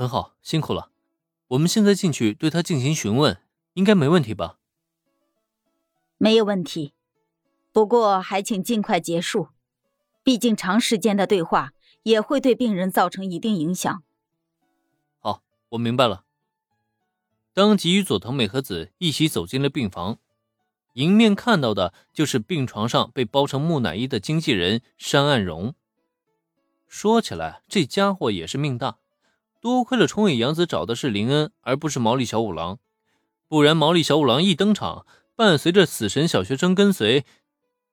很好，辛苦了。我们现在进去对他进行询问，应该没问题吧？没有问题，不过还请尽快结束，毕竟长时间的对话也会对病人造成一定影响。好，我明白了。当即与佐藤美和子一起走进了病房，迎面看到的就是病床上被包成木乃伊的经纪人山岸荣。说起来，这家伙也是命大，多亏了冲野洋子找的是林恩，而不是毛利小五郎，不然毛利小五郎一登场，伴随着死神小学生跟随，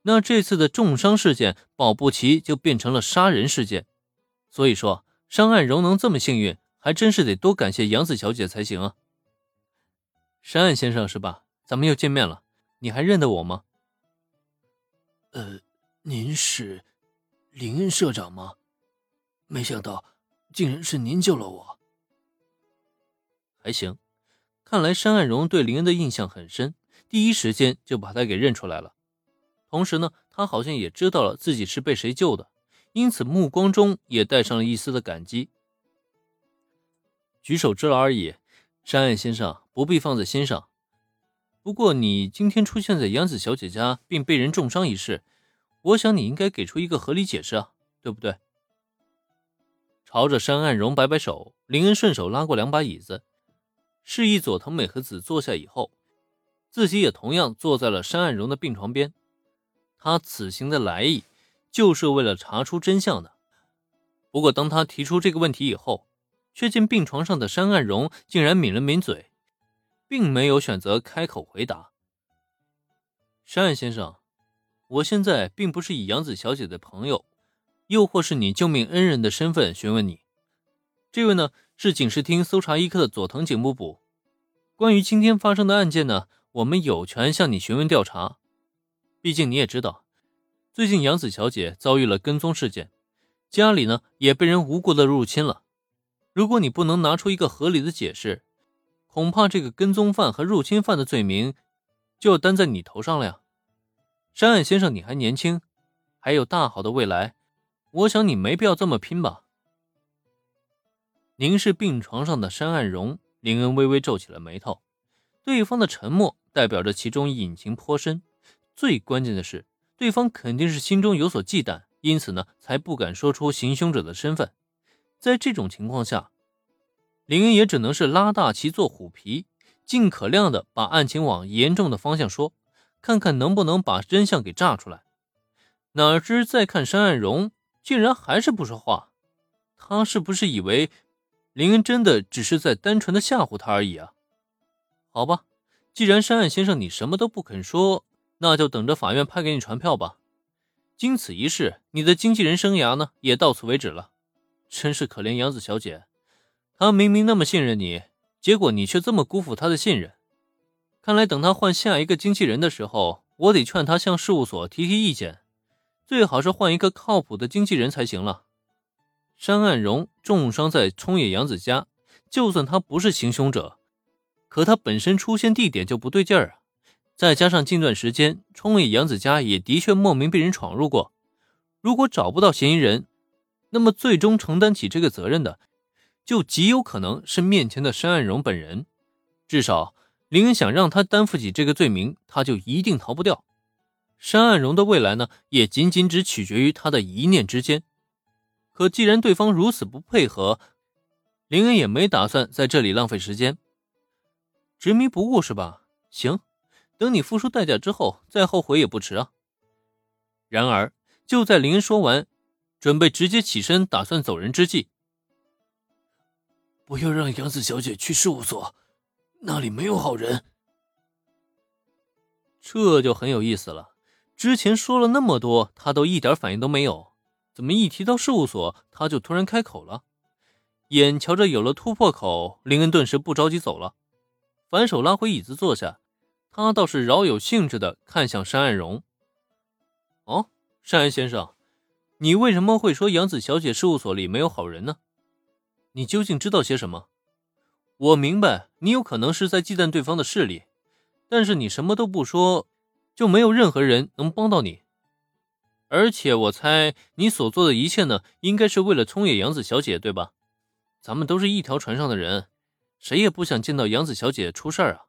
那这次的重伤事件保不齐就变成了杀人事件。所以说，山岸荣能这么幸运，还真是得多感谢杨子小姐才行啊。山岸先生是吧？咱们又见面了，你还认得我吗？呃，您是林恩社长吗？没想到，竟然是您救了我。还行，看来山岸荣对林恩的印象很深，第一时间就把他给认出来了。同时呢，他好像也知道了自己是被谁救的，因此目光中也带上了一丝的感激。举手之劳而已。山岸先生不必放在心上。不过你今天出现在杨子小姐家并被人重伤一事，我想你应该给出一个合理解释啊，对不对？朝着山岸荣摆摆手，林恩顺手拉过两把椅子，示意佐藤美和子坐下以后，自己也同样坐在了山岸荣的病床边。他此行的来意就是为了查出真相的。不过当他提出这个问题以后，却见病床上的山岸荣竟然抿了抿嘴，并没有选择开口回答。山岸先生，我现在并不是以杨子小姐的朋友，又或是你救命恩人的身份询问你。这位呢是警视厅搜查一科的佐藤警部补。关于今天发生的案件呢，我们有权向你询问调查。毕竟你也知道，最近杨子小姐遭遇了跟踪事件，家里呢也被人无故的入侵了。如果你不能拿出一个合理的解释，恐怕这个跟踪犯和入侵犯的罪名就要担在你头上了呀。山岸先生，你还年轻，还有大好的未来，我想你没必要这么拼吧。凝视病床上的山岸荣，林恩微微皱起了眉头。对方的沉默代表着其中隐情颇深，最关键的是，对方肯定是心中有所忌惮，因此呢，才不敢说出行凶者的身份。在这种情况下，林恩也只能是拉大旗做虎皮，尽可量的把案情往严重的方向说，看看能不能把真相给炸出来。哪知再看山岸荣，竟然还是不说话。他是不是以为林恩真的只是在单纯的吓唬他而已啊？好吧，既然山岸先生你什么都不肯说，那就等着法院派给你传票吧。经此一事，你的经纪人生涯呢，也到此为止了。真是可怜杨子小姐，她明明那么信任你，结果你却这么辜负她的信任。看来等她换下一个经纪人的时候，我得劝她向事务所提提意见，最好是换一个靠谱的经纪人才行了。山岸荣重伤在冲野洋子家，就算他不是行凶者，可他本身出现地点就不对劲儿啊！再加上近段时间冲野洋子家也的确莫名被人闯入过，如果找不到嫌疑人，那么，最终承担起这个责任的，就极有可能是面前的山岸荣本人。至少，林恩想让他担负起这个罪名，他就一定逃不掉。山岸荣的未来呢，也仅仅只取决于他的一念之间。可既然对方如此不配合，林恩也没打算在这里浪费时间。执迷不悟是吧？行，等你付出代价之后，再后悔也不迟啊。然而，就在林恩说完。准备直接起身，打算走人之际，不要让杨子小姐去事务所，那里没有好人。这就很有意思了。之前说了那么多，他都一点反应都没有，怎么一提到事务所，他就突然开口了？眼瞧着有了突破口，林恩顿时不着急走了，反手拉回椅子坐下。他倒是饶有兴致的看向山岸荣。哦，山岸先生。你为什么会说杨子小姐事务所里没有好人呢？你究竟知道些什么？我明白你有可能是在忌惮对方的势力，但是你什么都不说，就没有任何人能帮到你。而且我猜你所做的一切呢，应该是为了冲野洋子小姐，对吧？咱们都是一条船上的人，谁也不想见到洋子小姐出事儿啊。